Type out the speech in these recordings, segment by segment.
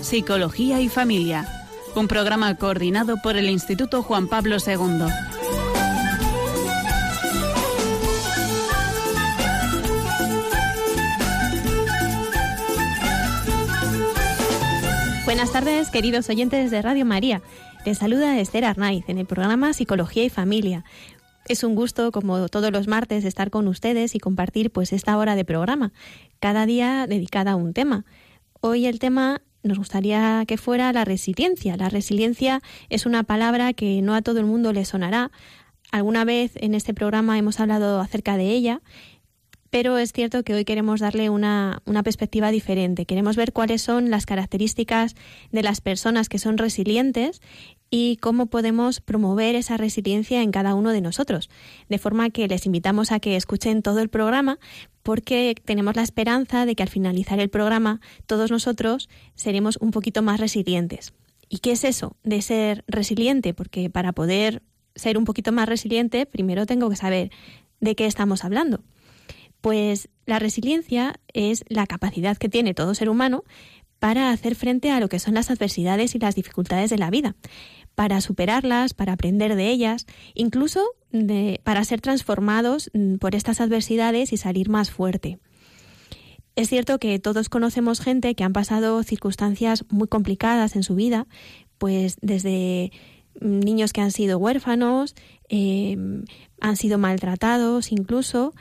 Psicología y Familia, un programa coordinado por el Instituto Juan Pablo II. Buenas tardes, queridos oyentes de Radio María. Les saluda Esther Arnaiz en el programa Psicología y Familia. Es un gusto, como todos los martes, estar con ustedes y compartir pues esta hora de programa, cada día dedicada a un tema. Hoy el tema nos gustaría que fuera la resiliencia. La resiliencia es una palabra que no a todo el mundo le sonará. Alguna vez en este programa hemos hablado acerca de ella pero es cierto que hoy queremos darle una, perspectiva diferente. Queremos ver cuáles son las características de las personas que son resilientes y cómo podemos promover esa resiliencia en cada uno de nosotros. De forma que les invitamos a que escuchen todo el programa porque tenemos la esperanza de que al finalizar el programa todos nosotros seremos un poquito más resilientes. ¿Y qué es eso de ser resiliente? Porque para poder ser un poquito más resiliente, primero tengo que saber de qué estamos hablando. Pues la resiliencia es la capacidad que tiene todo ser humano para hacer frente a lo que son las adversidades y las dificultades de la vida, para superarlas, para aprender de ellas, incluso para ser transformados mm, por estas adversidades y salir más fuerte. Es cierto que todos conocemos gente que han pasado circunstancias muy complicadas en su vida, pues desde mm, niños que han sido huérfanos, eh, han sido maltratados incluso,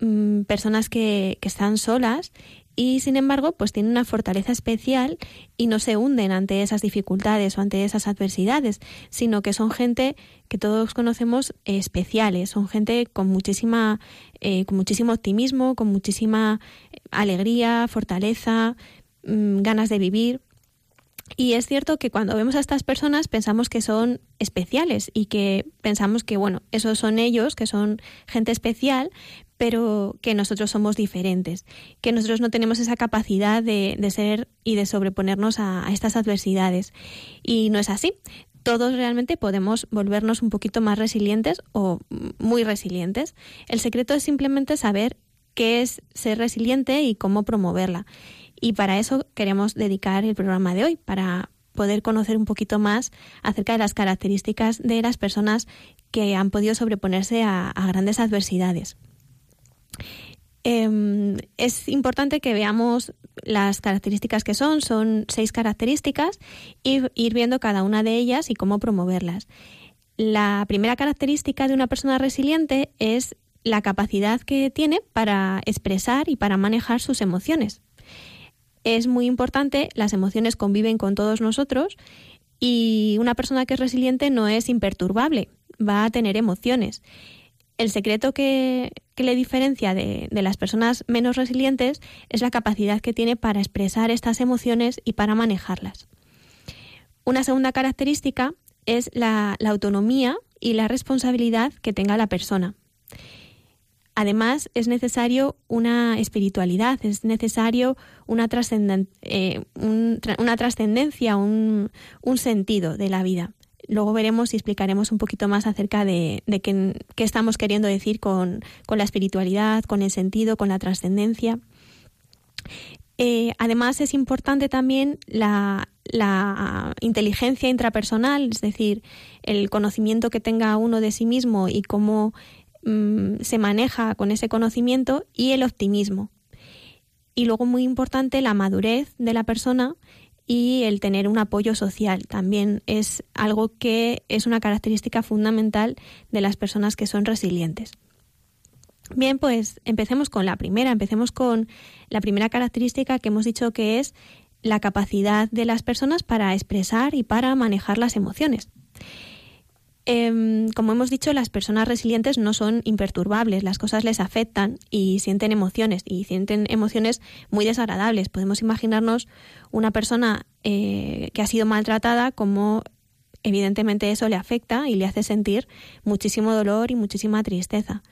Mm, personas que, que están solas y sin embargo pues tienen una fortaleza especial y no se hunden ante esas dificultades o ante esas adversidades, sino que son gente que todos conocemos especiales, son gente con muchísima eh, con muchísimo optimismo, con muchísima alegría, fortaleza, mm, ganas de vivir. Y es cierto que cuando vemos a estas personas pensamos que son especiales y que pensamos que, bueno, esos son ellos, que son gente especial, pero que nosotros somos diferentes, que nosotros no tenemos esa capacidad de, ser y de sobreponernos a, estas adversidades. Y no es así. Todos realmente podemos volvernos un poquito más resilientes o muy resilientes. El secreto es simplemente saber qué es ser resiliente y cómo promoverla. Y para eso queremos dedicar el programa de hoy, para poder conocer un poquito más acerca de las características de las personas que han podido sobreponerse a grandes adversidades. Em, es importante que veamos las características que son, son seis características, y ir viendo cada una de ellas y cómo promoverlas. La primera característica de una persona resiliente es la capacidad que tiene para expresar y para manejar sus emociones. Es muy importante, las emociones conviven con todos nosotros y una persona que es resiliente no es imperturbable, va a tener emociones el secreto que, le diferencia de, las personas menos resilientes es la capacidad que tiene para expresar estas emociones y para manejarlas. Una segunda característica es la, autonomía y la responsabilidad que tenga la persona. Además, es necesario una espiritualidad, es necesario una, eh, una trascendencia, un, sentido de la vida. Luego veremos y explicaremos un poquito más acerca de, qué, estamos queriendo decir con, la espiritualidad, con el sentido, con la trascendencia. Eh, además es importante también la, inteligencia intrapersonal, es decir, el conocimiento que tenga uno de sí mismo y cómo mm, se maneja con ese conocimiento y el optimismo. Y luego muy importante la madurez de la persona y el tener un apoyo social también es algo que es una característica fundamental de las personas que son resilientes. Bien, pues empecemos con la primera, empecemos con la primera característica que hemos dicho que es la capacidad de las personas para expresar y para manejar las emociones. Em, como hemos dicho, las personas resilientes no son imperturbables, las cosas les afectan y sienten emociones, y sienten emociones muy desagradables. Podemos imaginarnos una persona eh, que ha sido maltratada como evidentemente eso le afecta y le hace sentir muchísimo dolor y muchísima tristeza.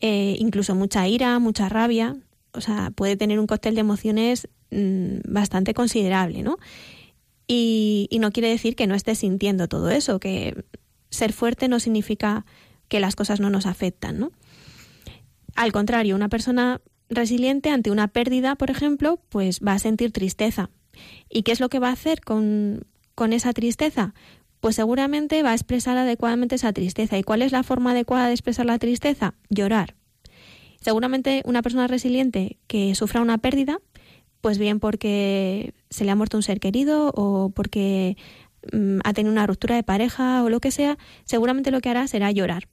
Eh, incluso mucha ira, mucha rabia, o sea, puede tener un cóctel de emociones mm, bastante considerable, ¿no? Y, y, no quiere decir que no esté sintiendo todo eso, que ser fuerte no significa que las cosas no nos afectan, ¿no? Al contrario, una persona resiliente ante una pérdida, por ejemplo, pues va a sentir tristeza, ¿Y qué es lo que va a hacer con, con esa tristeza? Pues seguramente va a expresar adecuadamente esa tristeza. ¿Y cuál es la forma adecuada de expresar la tristeza? Llorar. Seguramente una persona resiliente que sufra una pérdida, pues bien porque se le ha muerto un ser querido o porque mm, ha tenido una ruptura de pareja o lo que sea, seguramente lo que hará será llorar.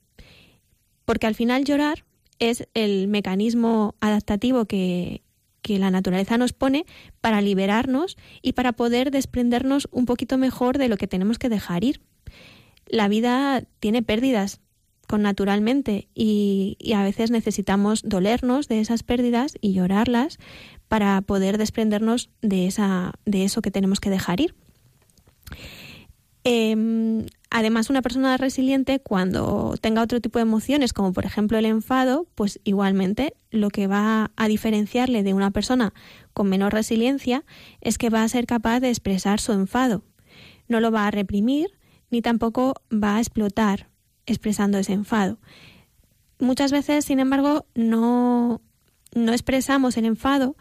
Porque al final llorar es el mecanismo adaptativo que, que la naturaleza nos pone para liberarnos y para poder desprendernos un poquito mejor de lo que tenemos que dejar ir. La vida tiene pérdidas, con naturalmente y, a veces necesitamos dolernos de esas pérdidas y llorarlas para poder desprendernos de, esa, de eso que tenemos que dejar ir. Em, además, una persona resiliente, cuando tenga otro tipo de emociones, como por ejemplo el enfado, pues igualmente lo que va a diferenciarle de una persona con menor resiliencia es que va a ser capaz de expresar su enfado. No lo va a reprimir ni tampoco va a explotar expresando ese enfado. Muchas veces, sin embargo, no, no expresamos el enfado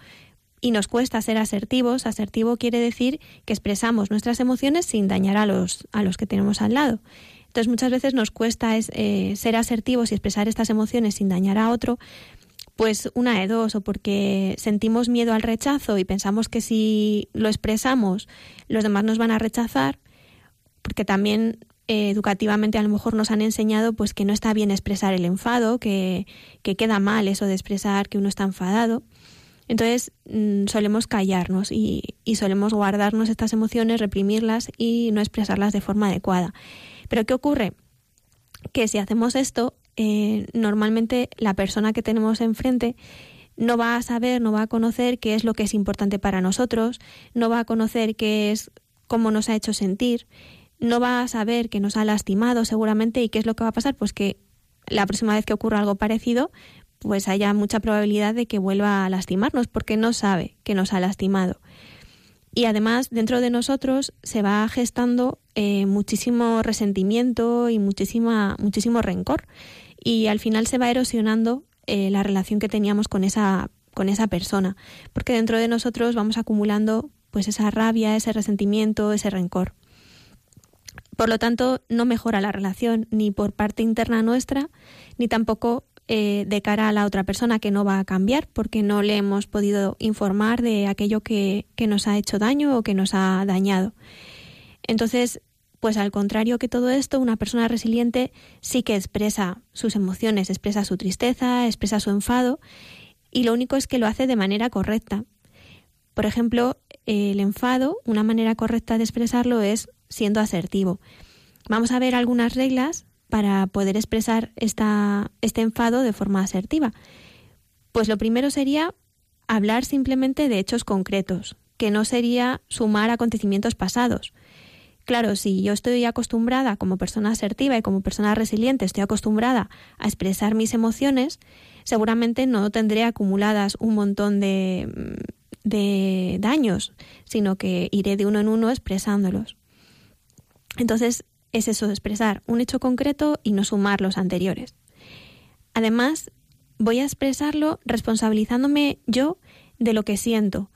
y nos cuesta ser asertivos. Asertivo quiere decir que expresamos nuestras emociones sin dañar a los, a los que tenemos al lado. Entonces muchas veces nos cuesta eh, ser asertivos y expresar estas emociones sin dañar a otro, pues una de dos, o porque sentimos miedo al rechazo y pensamos que si lo expresamos los demás nos van a rechazar, porque también eh, educativamente a lo mejor nos han enseñado pues que no está bien expresar el enfado, que, que queda mal eso de expresar que uno está enfadado. Entonces mm, solemos callarnos y, solemos guardarnos estas emociones, reprimirlas y no expresarlas de forma adecuada. Pero ¿qué ocurre? Que si hacemos esto, eh, normalmente la persona que tenemos enfrente no va a saber, no va a conocer qué es lo que es importante para nosotros, no va a conocer qué es cómo nos ha hecho sentir no va a saber que nos ha lastimado seguramente y qué es lo que va a pasar, pues que la próxima vez que ocurra algo parecido, pues haya mucha probabilidad de que vuelva a lastimarnos porque no sabe que nos ha lastimado. Y además dentro de nosotros se va gestando eh, muchísimo resentimiento y muchísima, muchísimo rencor y al final se va erosionando eh, la relación que teníamos con esa, con esa persona porque dentro de nosotros vamos acumulando pues esa rabia, ese resentimiento, ese rencor. Por lo tanto, no mejora la relación ni por parte interna nuestra, ni tampoco eh, de cara a la otra persona que no va a cambiar porque no le hemos podido informar de aquello que, que nos ha hecho daño o que nos ha dañado. Entonces, pues al contrario que todo esto, una persona resiliente sí que expresa sus emociones, expresa su tristeza, expresa su enfado y lo único es que lo hace de manera correcta. Por ejemplo, el enfado, una manera correcta de expresarlo es siendo asertivo. Vamos a ver algunas reglas para poder expresar esta, este enfado de forma asertiva. Pues lo primero sería hablar simplemente de hechos concretos, que no sería sumar acontecimientos pasados. Claro, si yo estoy acostumbrada como persona asertiva y como persona resiliente, estoy acostumbrada a expresar mis emociones, seguramente no tendré acumuladas un montón de, de daños, sino que iré de uno en uno expresándolos. Entonces, es eso, expresar un hecho concreto y no sumar los anteriores. Además, voy a expresarlo responsabilizándome yo de lo que siento.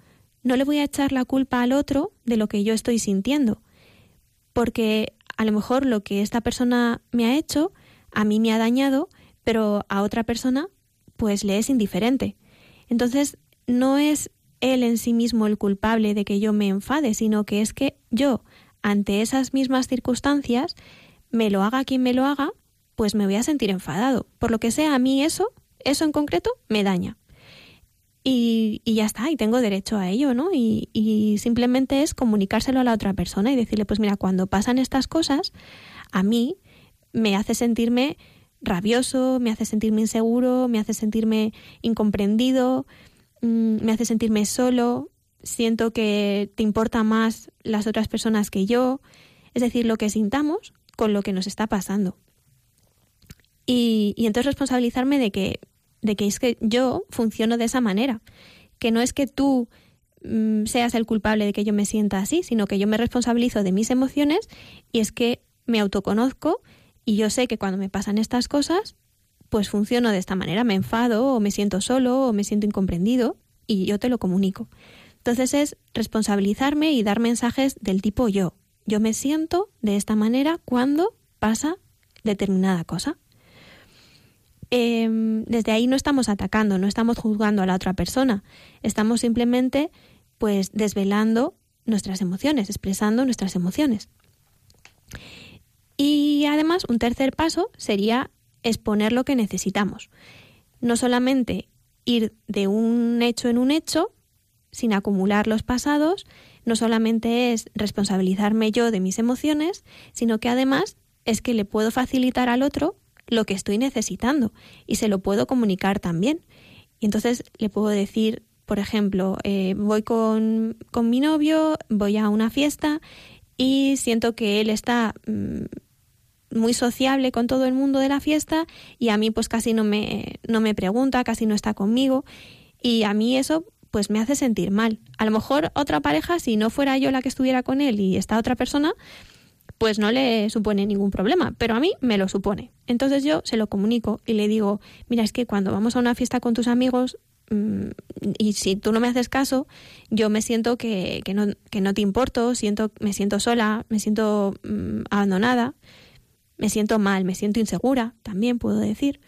No le voy a echar la culpa al otro de lo que yo estoy sintiendo, porque a lo mejor lo que esta persona me ha hecho a mí me ha dañado, pero a otra persona pues le es indiferente. Entonces, no es él en sí mismo el culpable de que yo me enfade, sino que es que yo, ante esas mismas circunstancias, me lo haga quien me lo haga, pues me voy a sentir enfadado. Por lo que sea, a mí eso, eso en concreto, me daña. Y, y ya está, y tengo derecho a ello, ¿no? Y, y simplemente es comunicárselo a la otra persona y decirle, pues mira, cuando pasan estas cosas, a mí me hace sentirme rabioso, me hace sentirme inseguro, me hace sentirme incomprendido, mm, me hace sentirme solo, siento que te importa más las otras personas que yo, es decir, lo que sintamos con lo que nos está pasando. Y, entonces responsabilizarme de que, de que es que yo funciono de esa manera, que no es que tú mm, seas el culpable de que yo me sienta así, sino que yo me responsabilizo de mis emociones y es que me autoconozco y yo sé que cuando me pasan estas cosas, pues funciono de esta manera, me enfado o me siento solo o me siento incomprendido y yo te lo comunico. Entonces es responsabilizarme y dar mensajes del tipo yo. Yo me siento de esta manera cuando pasa determinada cosa. Em, desde ahí no estamos atacando, no estamos juzgando a la otra persona, estamos simplemente pues desvelando nuestras emociones, expresando nuestras emociones. Y además un tercer paso sería exponer lo que necesitamos. No solamente ir de un hecho en un hecho, sin acumular los pasados, no solamente es responsabilizarme yo de mis emociones, sino que además es que le puedo facilitar al otro lo que estoy necesitando y se lo puedo comunicar también. Y entonces le puedo decir, por ejemplo, eh, voy con, con, mi novio, voy a una fiesta y siento que él está mm, muy sociable con todo el mundo de la fiesta y a mí pues casi no me, no me pregunta, casi no está conmigo y a mí eso pues me hace sentir mal. A lo mejor otra pareja, si no fuera yo la que estuviera con él y esta otra persona, pues no le supone ningún problema, pero a mí me lo supone. Entonces yo se lo comunico y le digo, mira, es que cuando vamos a una fiesta con tus amigos mm, y si tú no me haces caso, yo me siento que, que, no, que no te importo, siento, me siento sola, me siento mm, abandonada, me siento mal, me siento insegura, también puedo decir,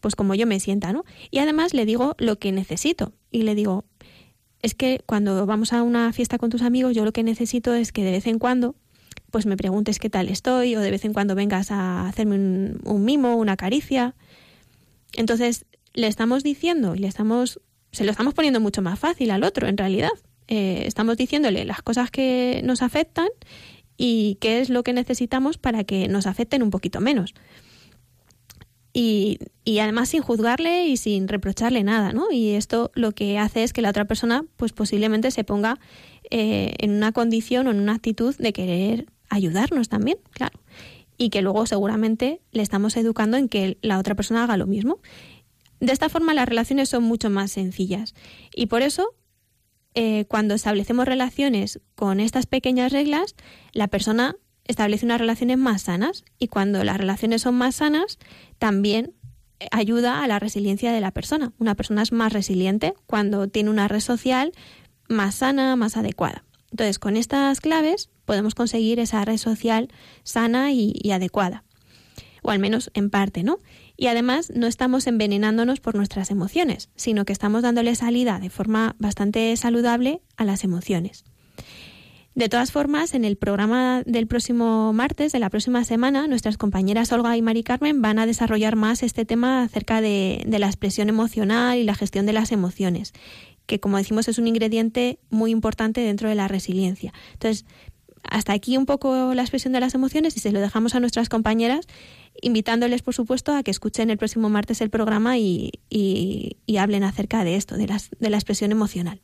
pues como yo me sienta, ¿no? Y además le digo lo que necesito y le digo, es que cuando vamos a una fiesta con tus amigos, yo lo que necesito es que de vez en cuando pues me preguntes qué tal estoy o de vez en cuando vengas a hacerme un, mimo, una caricia. Entonces, le estamos diciendo y le estamos, se lo estamos poniendo mucho más fácil al otro, en realidad. Eh, estamos diciéndole las cosas que nos afectan y qué es lo que necesitamos para que nos afecten un poquito menos. Y, y, además sin juzgarle y sin reprocharle nada, ¿no? Y esto lo que hace es que la otra persona, pues posiblemente se ponga eh, en una condición o en una actitud de querer ayudarnos también, claro. Y que luego seguramente le estamos educando en que la otra persona haga lo mismo. De esta forma las relaciones son mucho más sencillas. Y por eso, eh, cuando establecemos relaciones con estas pequeñas reglas, la persona establece unas relaciones más sanas. Y cuando las relaciones son más sanas, también ayuda a la resiliencia de la persona. Una persona es más resiliente cuando tiene una red social más sana, más adecuada. Entonces, con estas claves podemos conseguir esa red social sana y, adecuada, o al menos en parte, ¿no? Y además no estamos envenenándonos por nuestras emociones, sino que estamos dándole salida de forma bastante saludable a las emociones. De todas formas, en el programa del próximo martes, de la próxima semana, nuestras compañeras Olga y Mari Carmen van a desarrollar más este tema acerca de, la expresión emocional y la gestión de las emociones que como decimos es un ingrediente muy importante dentro de la resiliencia. Entonces, hasta aquí un poco la expresión de las emociones y se lo dejamos a nuestras compañeras, invitándoles, por supuesto, a que escuchen el próximo martes el programa y, hablen acerca de esto, de, de la expresión emocional.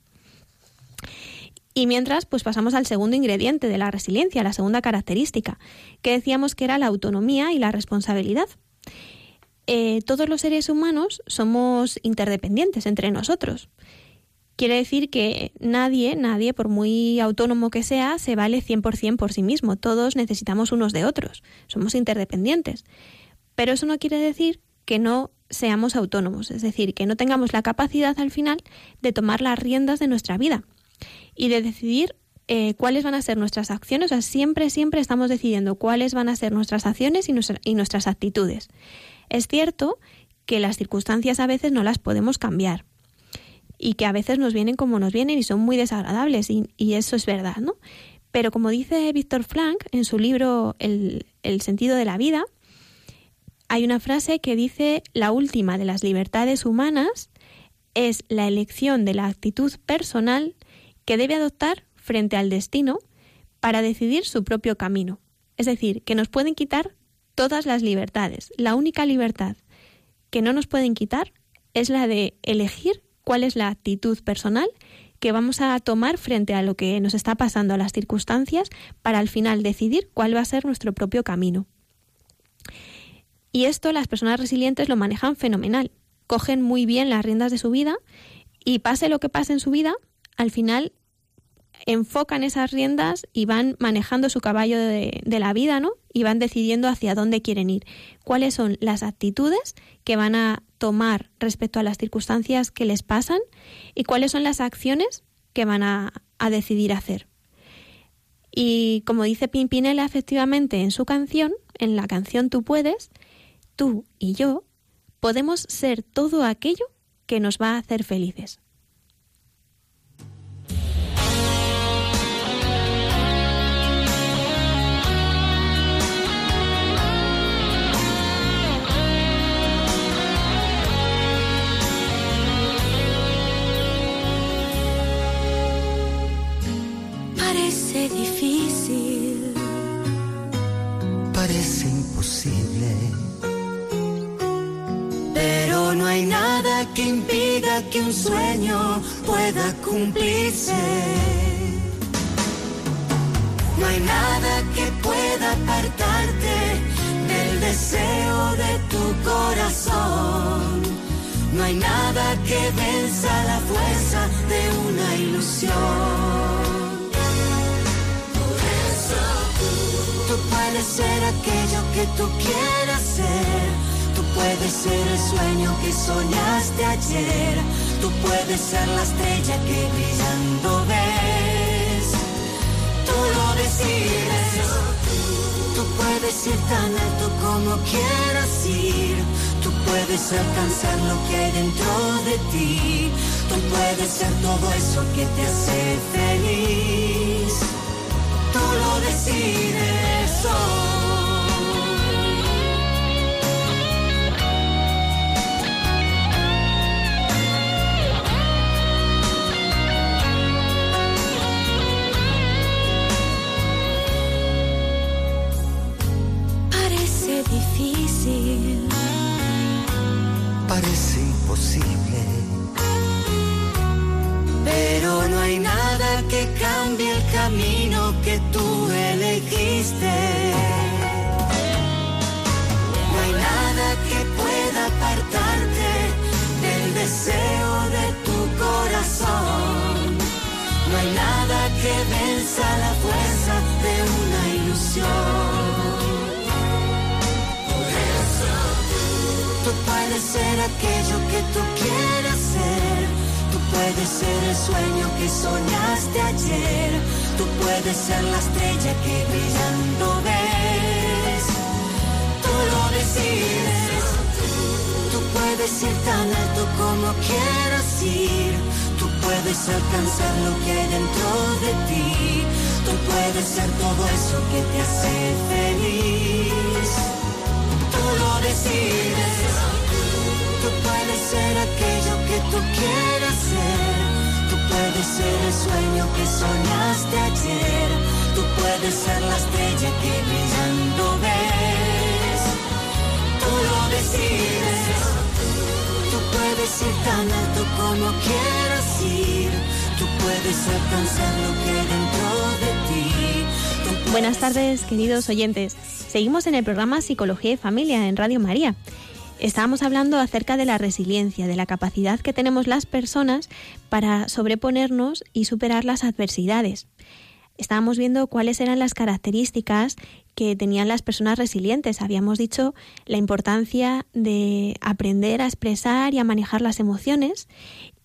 Y mientras, pues pasamos al segundo ingrediente de la resiliencia, la segunda característica, que decíamos que era la autonomía y la responsabilidad. Eh, todos los seres humanos somos interdependientes entre nosotros. Quiere decir que nadie, nadie, por muy autónomo que sea, se vale 100% por sí mismo. Todos necesitamos unos de otros. Somos interdependientes. Pero eso no quiere decir que no seamos autónomos, es decir, que no tengamos la capacidad al final de tomar las riendas de nuestra vida y de decidir eh, cuáles van a ser nuestras acciones. O sea, siempre, siempre estamos decidiendo cuáles van a ser nuestras acciones y, nuestras actitudes. Es cierto que las circunstancias a veces no las podemos cambiar y que a veces nos vienen como nos vienen y son muy desagradables y, eso es verdad, ¿no? Pero como dice Víctor Frank en su libro el sentido de la vida, hay una frase que dice la última de las libertades humanas es la elección de la actitud personal que debe adoptar frente al destino para decidir su propio camino. Es decir, que nos pueden quitar todas las libertades. La única libertad que no nos pueden quitar es la de elegir cuál es la actitud personal que vamos a tomar frente a lo que nos está pasando, a las circunstancias, para al final decidir cuál va a ser nuestro propio camino. Y esto las personas resilientes lo manejan fenomenal. Cogen muy bien las riendas de su vida y pase lo que pase en su vida, al final enfocan esas riendas y van manejando su caballo de, la vida, ¿no? Y van decidiendo hacia dónde quieren ir. Cuáles son las actitudes que van a tomar respecto a las circunstancias que les pasan y cuáles son las acciones que van a, a decidir hacer. Y como dice Pimpinela efectivamente en su canción, en la canción Tú puedes, tú y yo podemos ser todo aquello que nos va a hacer felices. Parece difícil. Parece imposible. Pero no hay nada que impida que un sueño pueda cumplirse. No hay nada que pueda apartarte del deseo de tu corazón. No hay nada que venza la fuerza de una ilusión. Tú puedes ser aquello que tú quieras ser. Tú puedes ser el sueño que soñaste ayer. Tú puedes ser la estrella que brillando ves. Tú lo decides. Tú puedes ir tan alto como quieras ir. Tú puedes alcanzar lo que hay dentro de ti. Tú puedes ser todo eso que te hace feliz. Lo decides. Parece difícil. Parece imposible. Pero no hay nada que cambie el camino que tú elegiste. No hay nada que pueda apartarte del deseo de tu corazón. No hay nada que venza la fuerza de una ilusión. Por eso tú puedes ser aquello que tú quieras ser. Tú puedes ser el sueño que soñaste ayer. Tú puedes ser la estrella que brillando ves. Tú lo decides. Tú puedes ir tan alto como quieras ir. Tú puedes alcanzar lo que hay dentro de ti. Tú puedes ser todo eso que te hace feliz. Tú lo decides. Tú puedes ser aquello que tú quieras ser. Puedes ser el sueño que soñaste ayer. Tú puedes ser la estrella que brillando ves. Tú lo decides. Tú puedes ir tan alto como quieras ir. Tú puedes alcanzar lo que dentro de ti. Buenas tardes, queridos oyentes. Seguimos en el programa Psicología y Familia en Radio María. Estábamos hablando acerca de la resiliencia, de la capacidad que tenemos las personas para sobreponernos y superar las adversidades. Estábamos viendo cuáles eran las características que tenían las personas resilientes. Habíamos dicho la importancia de aprender a expresar y a manejar las emociones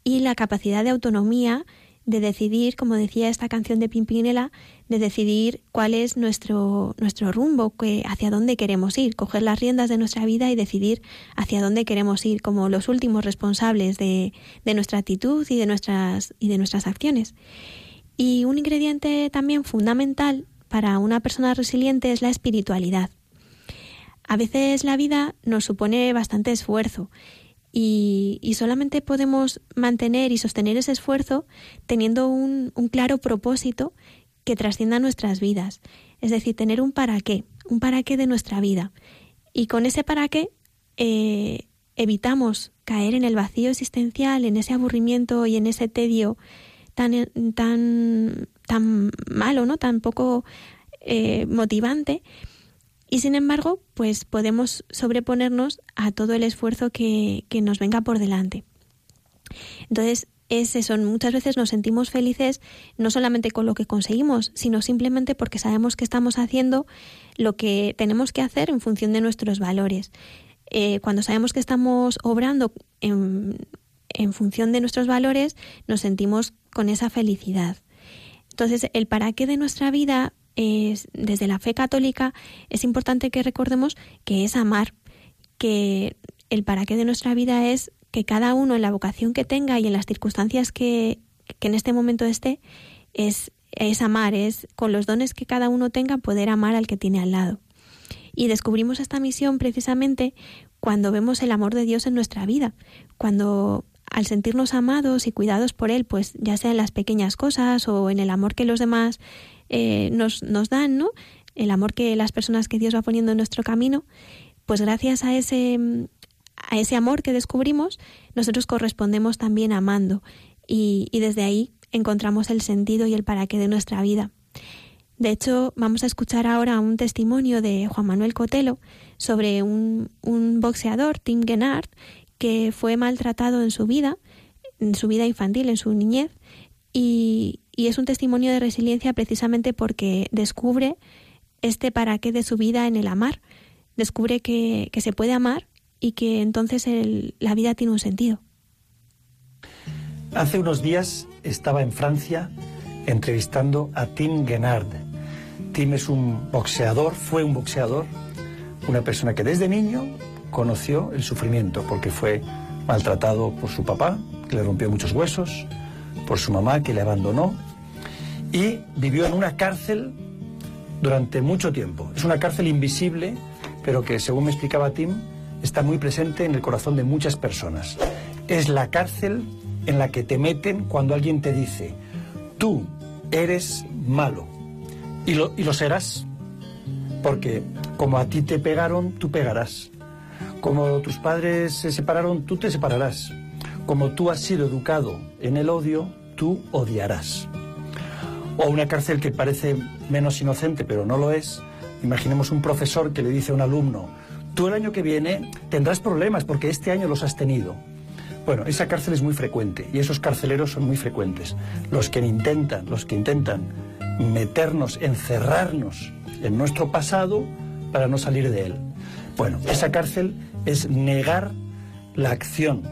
y la capacidad de autonomía de decidir, como decía esta canción de Pimpinela, de decidir cuál es nuestro, nuestro rumbo, que, hacia dónde queremos ir, coger las riendas de nuestra vida y decidir hacia dónde queremos ir como los últimos responsables de, de nuestra actitud y de nuestras, y de nuestras acciones. Y un ingrediente también fundamental para una persona resiliente es la espiritualidad. A veces la vida nos supone bastante esfuerzo y, y, solamente podemos mantener y sostener ese esfuerzo teniendo un, un, claro propósito que trascienda nuestras vidas. Es decir, tener un para qué, un para qué de nuestra vida. Y con ese para qué eh, evitamos caer en el vacío existencial, en ese aburrimiento y en ese tedio tan, tan, tan malo, ¿no? tan poco eh, motivante y sin embargo, pues podemos sobreponernos a todo el esfuerzo que, que nos venga por delante. Entonces, es eso, muchas veces nos sentimos felices no solamente con lo que conseguimos, sino simplemente porque sabemos que estamos haciendo lo que tenemos que hacer en función de nuestros valores. Eh, cuando sabemos que estamos obrando en, en función de nuestros valores, nos sentimos con esa felicidad. Entonces, el para qué de nuestra vida es, desde la fe católica es importante que recordemos que es amar, que el para qué de nuestra vida es que cada uno en la vocación que tenga y en las circunstancias que, que en este momento esté, es, es amar, es con los dones que cada uno tenga poder amar al que tiene al lado. Y descubrimos esta misión precisamente cuando vemos el amor de Dios en nuestra vida, cuando al sentirnos amados y cuidados por Él, pues ya sea en las pequeñas cosas o en el amor que los demás eh, nos, nos dan, ¿no? El amor que las personas que Dios va poniendo en nuestro camino, pues gracias a ese, a ese amor que descubrimos, nosotros correspondemos también amando y, y desde ahí encontramos el sentido y el para qué de nuestra vida. De hecho, vamos a escuchar ahora un testimonio de Juan Manuel Cotelo sobre un, un boxeador, Tim Gennard, que fue maltratado en su vida, en su vida infantil, en su niñez, y, y es un testimonio de resiliencia precisamente porque descubre este para qué de su vida en el amar. Descubre que, que se puede amar y que entonces la vida tiene un sentido. Hace unos días estaba en Francia entrevistando a Tim Guenard. Tim es un boxeador, fue un boxeador, una persona que desde niño conoció el sufrimiento porque fue maltratado por su papá, que le rompió muchos huesos, por su mamá, que le abandonó, y vivió en una cárcel durante mucho tiempo. Es una cárcel invisible, pero que, según me explicaba Tim, está muy presente en el corazón de muchas personas. Es la cárcel en la que te meten cuando alguien te dice, tú eres malo. Y lo, y lo serás, porque como a ti te pegaron, tú pegarás. Como tus padres se separaron, tú te separarás. Como tú has sido educado en el odio, tú odiarás. O una cárcel que parece menos inocente, pero no lo es. Imaginemos un profesor que le dice a un alumno, tú el año que viene tendrás problemas porque este año los has tenido. Bueno, esa cárcel es muy frecuente y esos carceleros son muy frecuentes. Los que intentan, los que intentan meternos, encerrarnos en nuestro pasado para no salir de él. Bueno, esa cárcel es negar la acción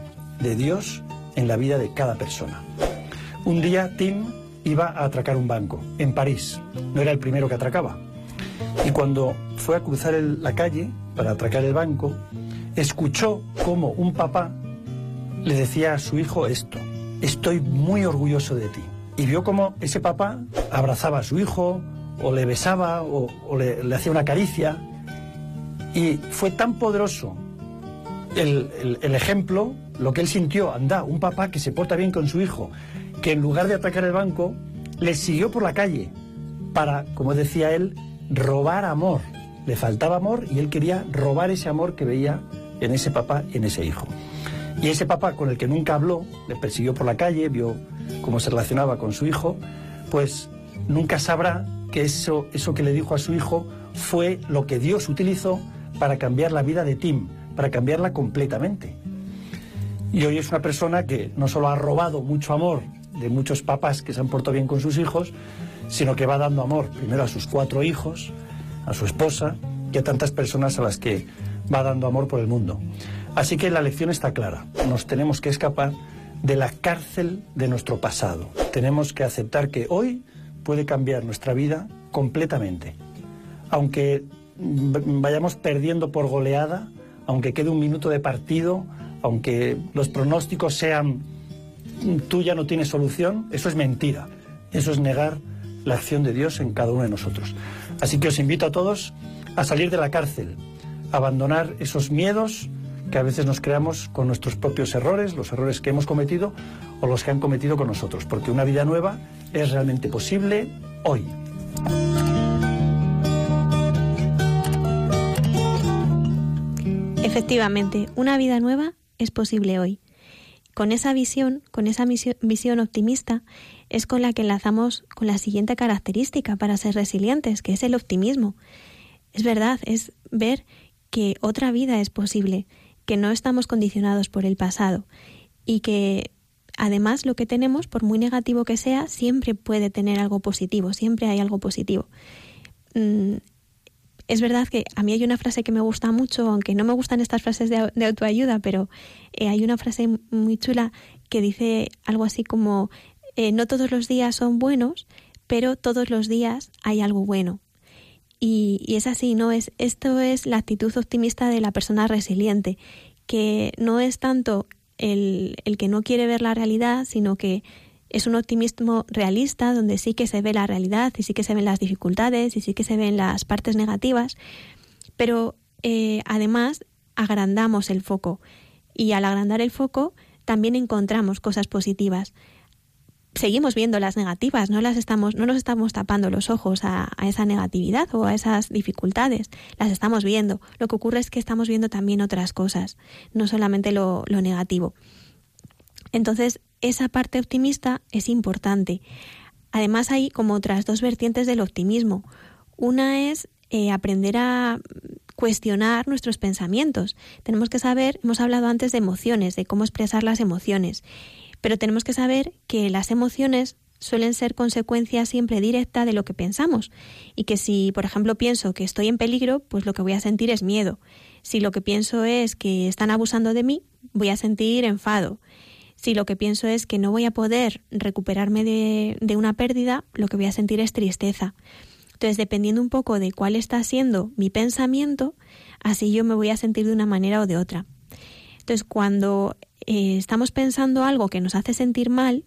de Dios en la vida de cada persona. Un día Tim iba a atracar un banco en París. No era el primero que atracaba. Y cuando fue a cruzar la calle para atracar el banco, escuchó cómo un papá le decía a su hijo esto, estoy muy orgulloso de ti. Y vio cómo ese papá abrazaba a su hijo, o le besaba, o, le hacía una caricia. Y fue tan poderoso el, el- ejemplo, lo que él sintió, anda, un papá que se porta bien con su hijo, que en lugar de atacar el banco, le siguió por la calle para, como decía él, robar amor. Le faltaba amor y él quería robar ese amor que veía en ese papá y en ese hijo. Y ese papá con el que nunca habló, le persiguió por la calle, vio cómo se relacionaba con su hijo, pues nunca sabrá que eso, eso que le dijo a su hijo fue lo que Dios utilizó para cambiar la vida de Tim, para cambiarla completamente. Y hoy es una persona que no solo ha robado mucho amor de muchos papás que se han portado bien con sus hijos, sino que va dando amor primero a sus cuatro hijos, a su esposa y a tantas personas a las que va dando amor por el mundo. Así que la lección está clara. Nos tenemos que escapar de la cárcel de nuestro pasado. Tenemos que aceptar que hoy puede cambiar nuestra vida completamente. Aunque mm, vayamos perdiendo por goleada, aunque quede un minuto de partido, aunque los pronósticos sean tú ya no tienes solución, eso es mentira. Eso es negar la acción de Dios en cada uno de nosotros. Así que os invito a todos a salir de la cárcel, a abandonar esos miedos que a veces nos creamos con nuestros propios errores, los errores que hemos cometido o los que han cometido con nosotros, porque una vida nueva es realmente posible hoy. Efectivamente, una vida nueva es posible hoy. Con esa visión, con esa visión optimista, es con la que enlazamos con la siguiente característica para ser resilientes, que es el optimismo. Es verdad, es ver que otra vida es posible, que no estamos condicionados por el pasado y que además lo que tenemos, por muy negativo que sea, siempre puede tener algo positivo, siempre hay algo positivo. Es verdad que a mí hay una frase que me gusta mucho, aunque no me gustan estas frases de, de autoayuda, pero eh, hay una frase muy chula que dice algo así como eh, no todos los días son buenos, pero todos los días hay algo bueno. Y, y, es así, ¿no? Es, esto es la actitud optimista de la persona resiliente, que no es tanto el, el que no quiere ver la realidad, sino que es un optimismo realista donde sí que se ve la realidad y sí que se ven las dificultades y sí que se ven las partes negativas, pero eh, además agrandamos el foco y al agrandar el foco también encontramos cosas positivas. Seguimos viendo las negativas, no las estamos, no nos estamos tapando los ojos a, esa negatividad o a esas dificultades, las estamos viendo. Lo que ocurre es que estamos viendo también otras cosas, no solamente lo, lo negativo. Entonces, esa parte optimista es importante. Además, hay como otras dos vertientes del optimismo. Una es eh, aprender a cuestionar nuestros pensamientos. Tenemos que saber, hemos hablado antes de emociones, de cómo expresar las emociones, pero tenemos que saber que las emociones suelen ser consecuencia siempre directa de lo que pensamos y que si, por ejemplo, pienso que estoy en peligro, pues lo que voy a sentir es miedo. Si lo que pienso es que están abusando de mí, voy a sentir enfado. Si lo que pienso es que no voy a poder recuperarme de, de una pérdida, lo que voy a sentir es tristeza. Entonces, dependiendo un poco de cuál está siendo mi pensamiento, así yo me voy a sentir de una manera o de otra. Entonces, cuando eh, estamos pensando algo que nos hace sentir mal,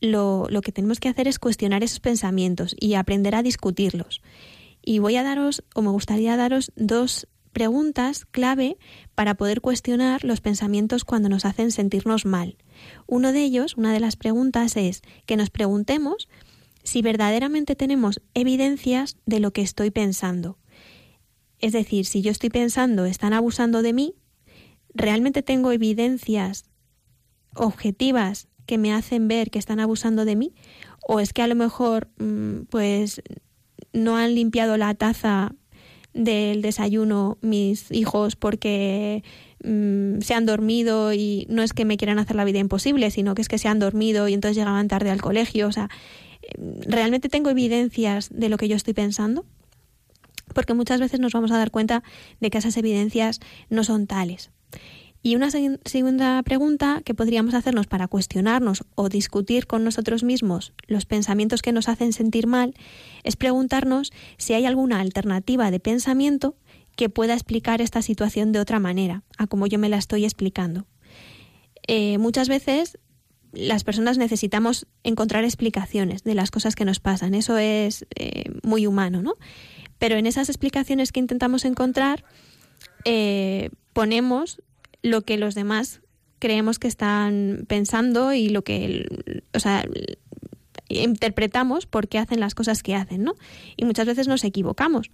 lo, lo, que tenemos que hacer es cuestionar esos pensamientos y aprender a discutirlos. Y voy a daros, o me gustaría daros, dos preguntas clave para poder cuestionar los pensamientos cuando nos hacen sentirnos mal. Uno de ellos, una de las preguntas es que nos preguntemos si verdaderamente tenemos evidencias de lo que estoy pensando. Es decir, si yo estoy pensando están abusando de mí, ¿realmente tengo evidencias objetivas que me hacen ver que están abusando de mí? ¿O es que a lo mejor mm, pues no han limpiado la taza del desayuno mis hijos porque mm, se han dormido y no es que me quieran hacer la vida imposible, sino que es que se han dormido y entonces llegaban tarde al colegio. O sea, ¿realmente tengo evidencias de lo que yo estoy pensando? Porque muchas veces nos vamos a dar cuenta de que esas evidencias no son tales. Y una segunda pregunta que podríamos hacernos para cuestionarnos o discutir con nosotros mismos los pensamientos que nos hacen sentir mal es preguntarnos si hay alguna alternativa de pensamiento que pueda explicar esta situación de otra manera, a como yo me la estoy explicando. Eh, muchas veces las personas necesitamos encontrar explicaciones de las cosas que nos pasan. Eso es eh, muy humano, ¿no? Pero en esas explicaciones que intentamos encontrar, eh, ponemos lo que los demás creemos que están pensando y lo que, o sea, interpretamos por qué hacen las cosas que hacen, ¿no? Y muchas veces nos equivocamos.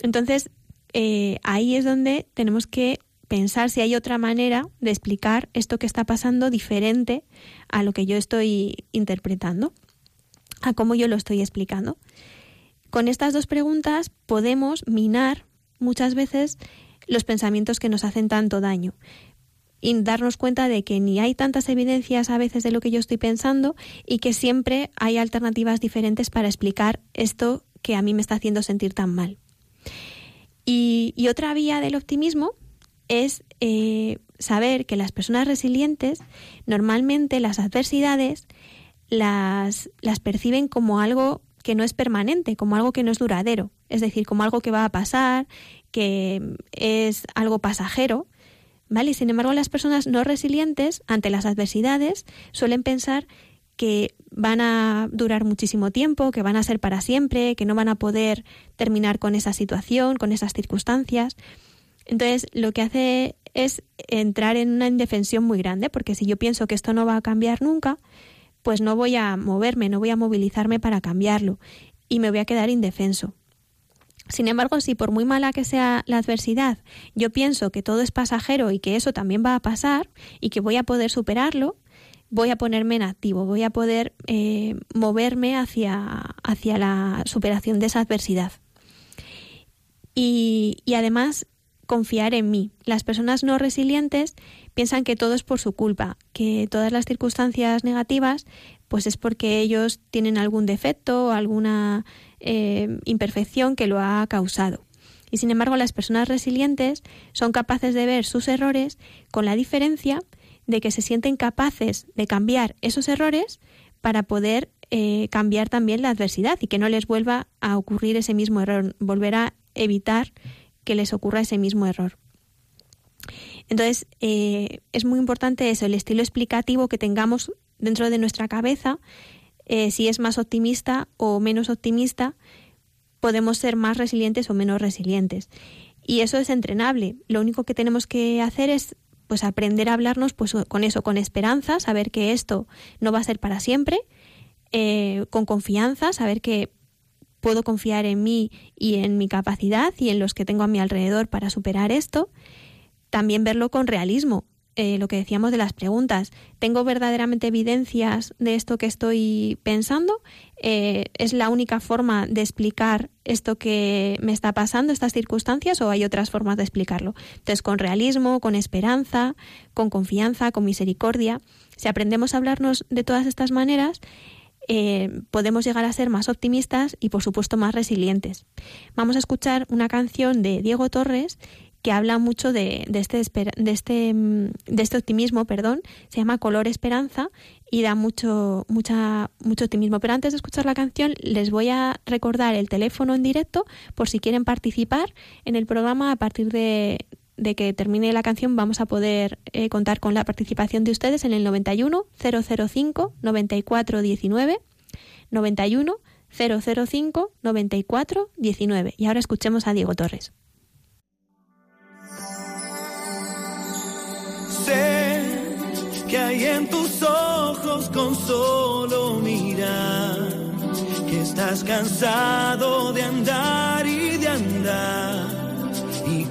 Entonces, eh, ahí es donde tenemos que pensar si hay otra manera de explicar esto que está pasando diferente a lo que yo estoy interpretando, a cómo yo lo estoy explicando. Con estas dos preguntas podemos minar muchas veces los pensamientos que nos hacen tanto daño y darnos cuenta de que ni hay tantas evidencias a veces de lo que yo estoy pensando y que siempre hay alternativas diferentes para explicar esto que a mí me está haciendo sentir tan mal. Y, otra vía del optimismo es eh, saber que las personas resilientes normalmente las adversidades las, las perciben como algo que no es permanente, como algo que no es duradero, es decir, como algo que va a pasar, que es algo pasajero, ¿vale? Y sin embargo, las personas no resilientes ante las adversidades suelen pensar que van a durar muchísimo tiempo, que van a ser para siempre, que no van a poder terminar con esa situación, con esas circunstancias. Entonces, lo que hace es entrar en una indefensión muy grande, porque si yo pienso que esto no va a cambiar nunca, pues no voy a moverme, no voy a movilizarme para cambiarlo y me voy a quedar indefenso. Sin embargo, si por muy mala que sea la adversidad, yo pienso que todo es pasajero y que eso también va a pasar y que voy a poder superarlo, voy a ponerme en activo, voy a poder eh, moverme hacia, hacia la superación de esa adversidad. Y, y además confiar en mí. Las personas no resilientes piensan que todo es por su culpa, que todas las circunstancias negativas pues es porque ellos tienen algún defecto o alguna eh, imperfección que lo ha causado. Y sin embargo, las personas resilientes son capaces de ver sus errores con la diferencia de que se sienten capaces de cambiar esos errores para poder eh, cambiar también la adversidad y que no les vuelva a ocurrir ese mismo error, volver a evitar que les ocurra ese mismo error. Entonces, eh, es muy importante eso, el estilo explicativo que tengamos dentro de nuestra cabeza, eh, si es más optimista o menos optimista, podemos ser más resilientes o menos resilientes. Y eso es entrenable. Lo único que tenemos que hacer es pues aprender a hablarnos pues con eso, con esperanza, saber que esto no va a ser para siempre, eh, con confianza, saber que puedo confiar en mí y en mi capacidad y en los que tengo a mi alrededor para superar esto. También verlo con realismo, eh, lo que decíamos de las preguntas. ¿Tengo verdaderamente evidencias de esto que estoy pensando? Eh, ¿Es la única forma de explicar esto que me está pasando, estas circunstancias, o hay otras formas de explicarlo? Entonces, con realismo, con esperanza, con confianza, con misericordia. Si aprendemos a hablarnos de todas estas maneras, eh, podemos llegar a ser más optimistas y, por supuesto, más resilientes. Vamos a escuchar una canción de Diego Torres que habla mucho de, este, de, este, mm, de este optimismo, perdón, se llama Color Esperanza y da mucho, mucha, mucho optimismo. Pero antes de escuchar la canción, les voy a recordar el teléfono en directo por si quieren participar en el programa a partir de, de que termine la canción vamos a poder eh, contar con la participación de ustedes en el 91 005 94 19 91 005 94 19 y ahora escuchemos a Diego Torres. que hay en tus ojos con solo mirar, que estás cansado de andar y de andar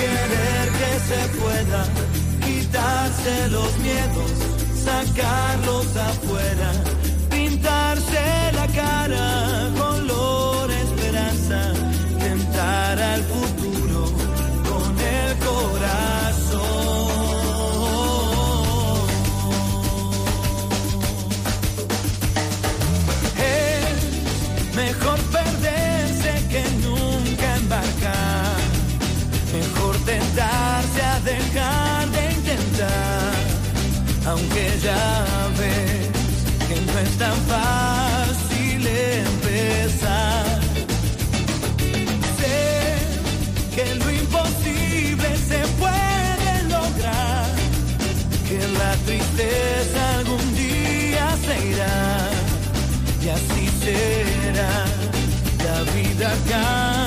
querer que se pueda, quitarse los miedos, sacarlos afuera, pintarse la cara, color esperanza, tentar al futuro vida cambia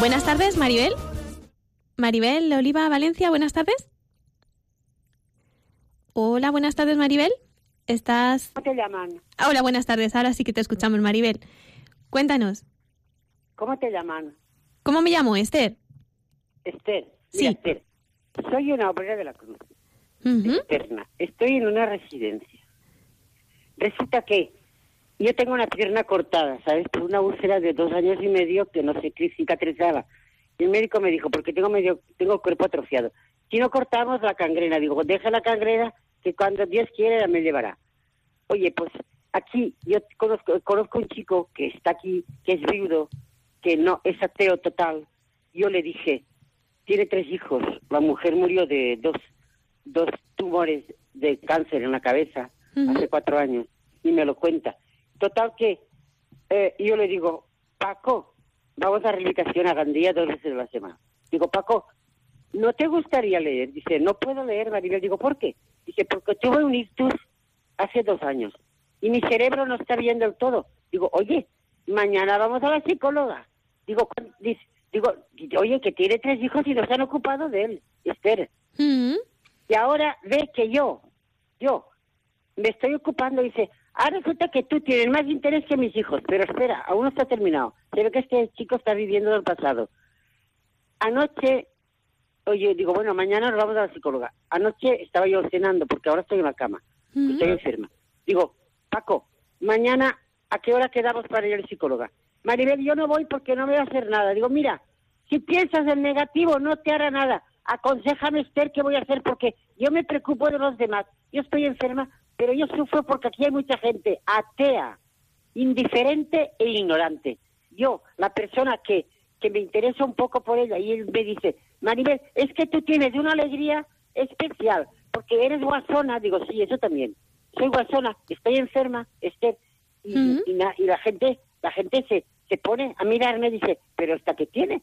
Buenas tardes, Maribel. Maribel Oliva Valencia, buenas tardes. Hola, buenas tardes, Maribel. ¿Estás...? ¿Cómo te llaman? Hola, buenas tardes. Ahora sí que te escuchamos, Maribel. Cuéntanos. ¿Cómo te llaman? ¿Cómo me llamo? Esther. Esther. Sí. Mira, Esther, soy una obrera de la cruz, externa. Estoy en una residencia. Resulta que yo tengo una pierna cortada, ¿sabes? Por una úlcera de dos años y medio que no se cicatrizaba. Y el médico me dijo, porque tengo medio, tengo el cuerpo atrofiado. Si no cortamos la cangrena, digo, deja la cangrena que cuando Dios quiera me llevará. Oye, pues aquí yo conozco, conozco un chico que está aquí, que es viudo, que no es ateo total. Yo le dije, tiene tres hijos, la mujer murió de dos, dos tumores de cáncer en la cabeza hace cuatro años y me lo cuenta. Total que eh, yo le digo, Paco, vamos a rehabilitación a Gandía dos veces a la semana. Digo, Paco, ¿no te gustaría leer? Dice, no puedo leer, Maribel. Digo, ¿por qué? Dice, porque tuve un ictus hace dos años y mi cerebro no está bien del todo. Digo, oye, mañana vamos a la psicóloga. Digo, ¿cuán- dice- digo, oye, que tiene tres hijos y no se han ocupado de él, Esther. Ujú. Y ahora ve que yo, yo, me estoy ocupando, dice, ah, resulta que tú tienes más interés que mis hijos, pero espera, aún no está terminado. Se ve que este chico está viviendo del pasado. Anoche, oye, digo, bueno, mañana nos vamos a la psicóloga. Anoche estaba yo cenando, porque ahora estoy en la cama, estoy enferma. Digo, Paco, mañana, ¿a qué hora quedamos para ir a la psicóloga? Maribel, yo no voy porque no me va a hacer nada. Digo, mira, si piensas en negativo, no te hará nada. Aconsejame, Esther, qué voy a hacer porque yo me preocupo de los demás. Yo estoy enferma, pero yo sufro porque aquí hay mucha gente atea, indiferente e ignorante. Yo, la persona que, que me interesa un poco por ella, y él me dice, Maribel, es que tú tienes una alegría especial, porque eres guasona. Digo, sí, eso también. Soy guasona, estoy enferma, Esther. Y, na- y la gente, la gente se, se pone a mirarme y dice, pero ¿esta qué tiene?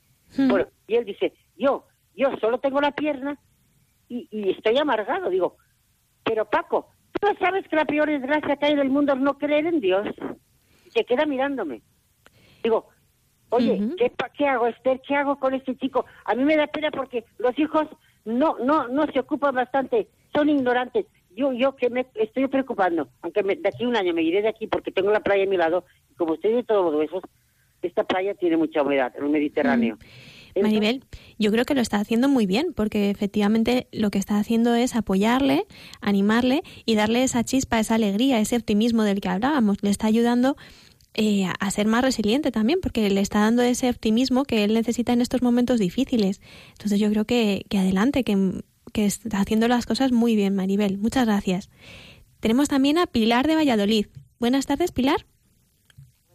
Bueno, y él dice, yo, yo solo tengo la pierna y, y estoy amargado. Digo, pero Paco, tú sabes que la peor desgracia que hay del mundo es no creer en Dios. Y se queda mirándome. Digo, oye. ¿qué, pa- ¿qué hago, Esther? ¿Qué hago con este chico? A mí me da pena porque los hijos no no no se ocupan bastante, son ignorantes. Yo yo que me estoy preocupando, aunque me- de aquí a un año me iré de aquí porque tengo la playa a mi lado, y como estoy de todos los huesos, esta playa tiene mucha humedad, en el Mediterráneo. Entonces, Maribel, yo creo que lo está haciendo muy bien, porque efectivamente lo que está haciendo es apoyarle, animarle y darle esa chispa, esa alegría, ese optimismo del que hablábamos. Le está ayudando eh, a- ser más resiliente también, porque le está dando ese optimismo que él necesita en estos momentos difíciles. Entonces yo creo que, que adelante, que, que está haciendo las cosas muy bien, Maribel. Muchas gracias. Tenemos también a Pilar de Valladolid. Buenas tardes, Pilar.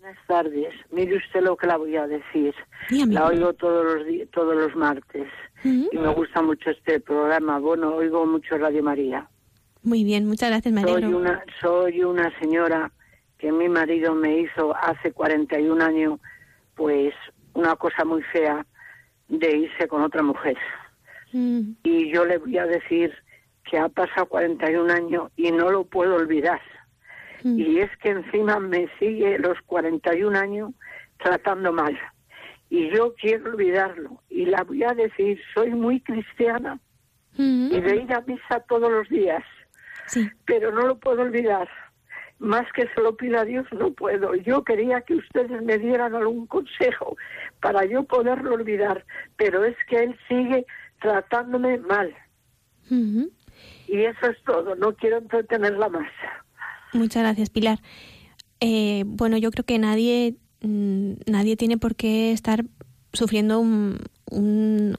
Buenas tardes. Mire usted lo que la voy a decir. Dígame. La oigo todos los todos los martes y me gusta mucho este programa. Bueno, oigo mucho Radio María. Muy bien, muchas gracias, me Soy una soy una señora que mi marido me hizo hace 41 años, pues una cosa muy fea de irse con otra mujer. Mm, Y yo le voy a decir que ha pasado 41 años y no lo puedo olvidar. Mm. y es que encima me sigue los 41 años tratando mal. Y yo quiero olvidarlo. Y la voy a decir, soy muy cristiana Mm, y de ir a misa todos los días, Sí. pero no lo puedo olvidar. Más que se lo pida a Dios, no puedo. Yo quería que ustedes me dieran algún consejo para yo poderlo olvidar, pero es que él sigue tratándome mal. Ujú. Y eso es todo, no quiero entretenerla más. Muchas gracias, Pilar. Eh, bueno, yo creo que nadie, mm, nadie tiene por qué estar sufriendo un, un,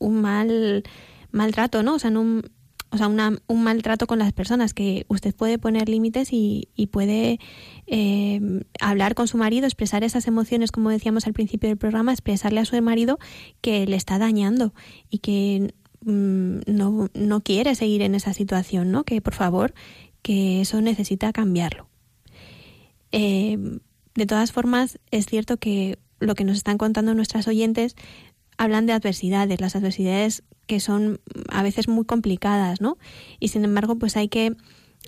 mal maltrato, ¿no? O sea, un, o sea una- un maltrato con las personas, que usted puede poner límites y, y puede eh, hablar con su marido, expresar esas emociones, como decíamos al principio del programa, expresarle a su marido que le está dañando y que mm, no, no quiere seguir en esa situación, ¿no? Que por favor, que eso necesita cambiarlo. Eh, de todas formas, es cierto que lo que nos están contando nuestras oyentes hablan de adversidades, las adversidades que son a veces muy complicadas, ¿no? Y sin embargo, pues hay que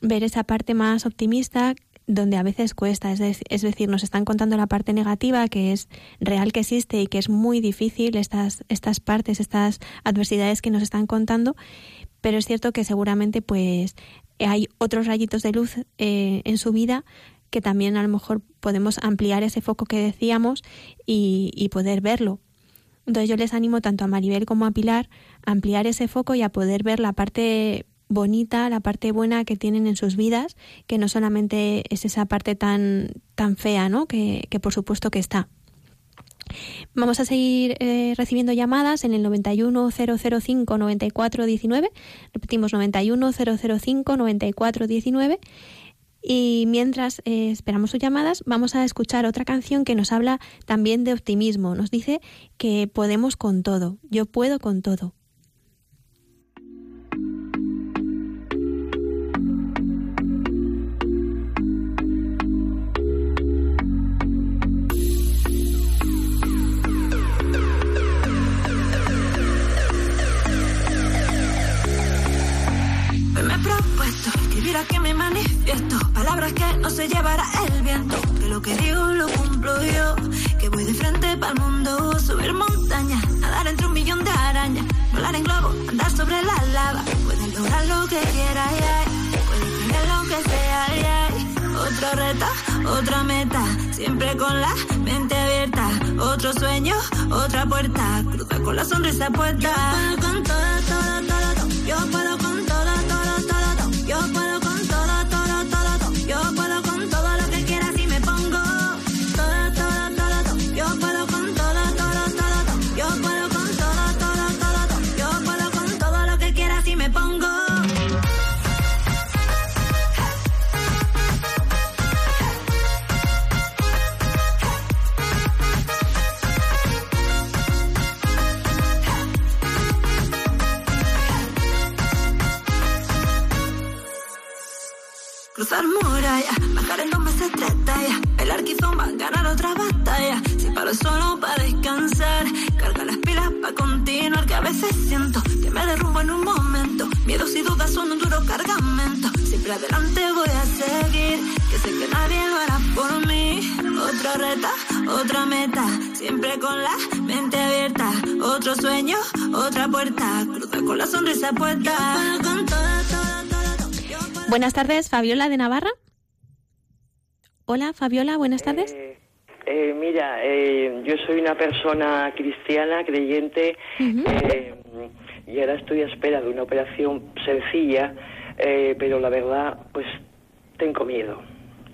ver esa parte más optimista donde a veces cuesta, es, es decir, nos están contando la parte negativa que es real que existe y que es muy difícil estas, estas partes, estas adversidades que nos están contando, pero es cierto que seguramente pues hay otros rayitos de luz eh, en su vida que también a lo mejor podemos ampliar ese foco que decíamos y, poder verlo. Entonces yo les animo tanto a Maribel como a Pilar a ampliar ese foco y a poder ver la parte bonita, la parte buena que tienen en sus vidas, que no solamente es esa parte tan, tan fea, ¿no? Que por supuesto que está. Vamos a seguir eh, recibiendo llamadas en el 91005 9419. Repetimos 91005 9419. Y mientras eh, esperamos sus llamadas, vamos a escuchar otra canción que nos habla también de optimismo. Nos dice que podemos con todo. Yo puedo con todo. Se llevará el viento. Que lo que digo lo cumplo yo. Que voy de frente para el mundo. Subir montañas, nadar entre un millón de arañas. Volar en globo, andar sobre la lava. Puedes lograr lo que quieras, yeah. Puedes tener lo que sea, yeah. Otro reto, otra meta. Siempre con la mente abierta. Otro sueño, otra puerta. Cruza con la sonrisa puesta. Con todo, todo, todo, todo. Yo puedo con todo, todo, todo, todo. Yo puedo Cruzar muralla, bajar en dos meses tres tallas, bailar quizomba, ganar otra batalla. Si paro solo para descansar, carga las pilas para continuar. Que a veces siento que me derrumbo en un momento. Miedos y dudas son un duro cargamento. Siempre adelante voy a seguir, que sé que nadie lo hará por mí. Otra reta, otra meta, siempre con la mente abierta. Otro sueño, otra puerta, cruza con la sonrisa puesta. Buenas tardes, Fabiola de Navarra. Hola, Fabiola, buenas tardes. Eh, eh, mira, eh, yo soy una persona cristiana, creyente, eh, y ahora estoy a espera de una operación sencilla, eh, pero la verdad, pues tengo miedo.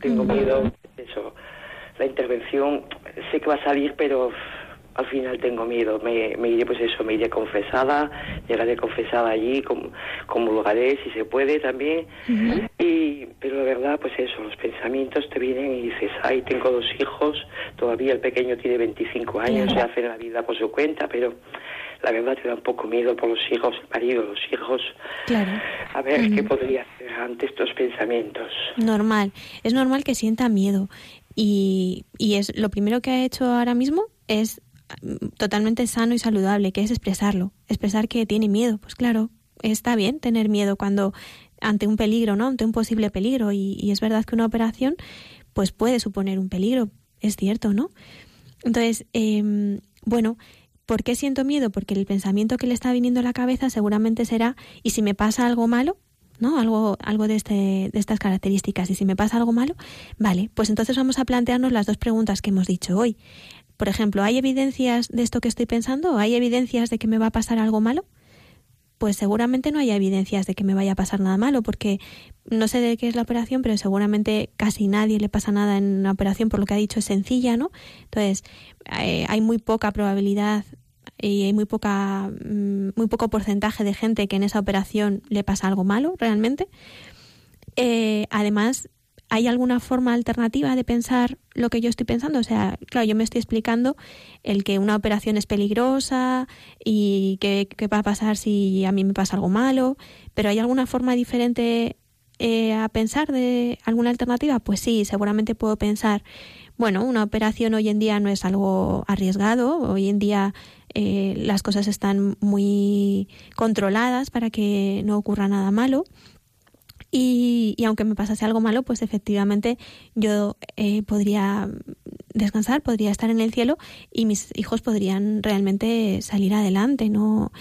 Tengo miedo, eso. La intervención sé que va a salir, pero al final tengo miedo. Me, me iré, pues eso, me iré confesada, llegaré confesada allí, com- comulgaré si se puede también. Y, pero la verdad, pues eso, los pensamientos te vienen y dices, ay, tengo dos hijos, todavía el pequeño tiene 25 años, se hace la vida por su cuenta, pero la verdad te da un poco miedo por los hijos, el marido, los hijos. Claro. A ver, ¿qué podría hacer ante estos pensamientos? Normal. Es normal que sienta miedo. Y, y es lo primero que ha hecho ahora mismo es totalmente sano y saludable, que es expresarlo. Expresar que tiene miedo. Pues claro, está bien tener miedo cuando ante un peligro, ¿no? Ante un posible peligro. Y, es verdad que una operación pues puede suponer un peligro. Es cierto, ¿no? Entonces, em, bueno, ¿por qué siento miedo? Porque el pensamiento que le está viniendo a la cabeza seguramente será, ¿y si me pasa algo malo? ¿no? Algo, algo de, este, de estas características. Y si me pasa algo malo, vale, pues entonces vamos a plantearnos las dos preguntas que hemos dicho hoy. Por ejemplo, ¿hay evidencias de esto que estoy pensando? ¿Hay evidencias de que me va a pasar algo malo? Pues seguramente no hay evidencias de que me vaya a pasar nada malo, porque no sé de qué es la operación, pero seguramente casi nadie le pasa nada en una operación, por lo que ha dicho es sencilla, ¿no? Entonces, eh, hay muy poca probabilidad y hay muy poca mm, muy poco porcentaje de gente que en esa operación le pasa algo malo realmente. Eh, además, ¿hay alguna forma alternativa de pensar lo que yo estoy pensando? O sea, claro, yo me estoy explicando el que una operación es peligrosa y qué, qué va a pasar si a mí me pasa algo malo, pero ¿hay alguna forma diferente eh, a pensar de alguna alternativa? Pues sí, seguramente puedo pensar, bueno, una operación hoy en día no es algo arriesgado, hoy en día eh, las cosas están muy controladas para que no ocurra nada malo. Y, y aunque me pasase algo malo, pues efectivamente yo eh, podría descansar, podría estar en el cielo y mis hijos podrían realmente salir adelante, no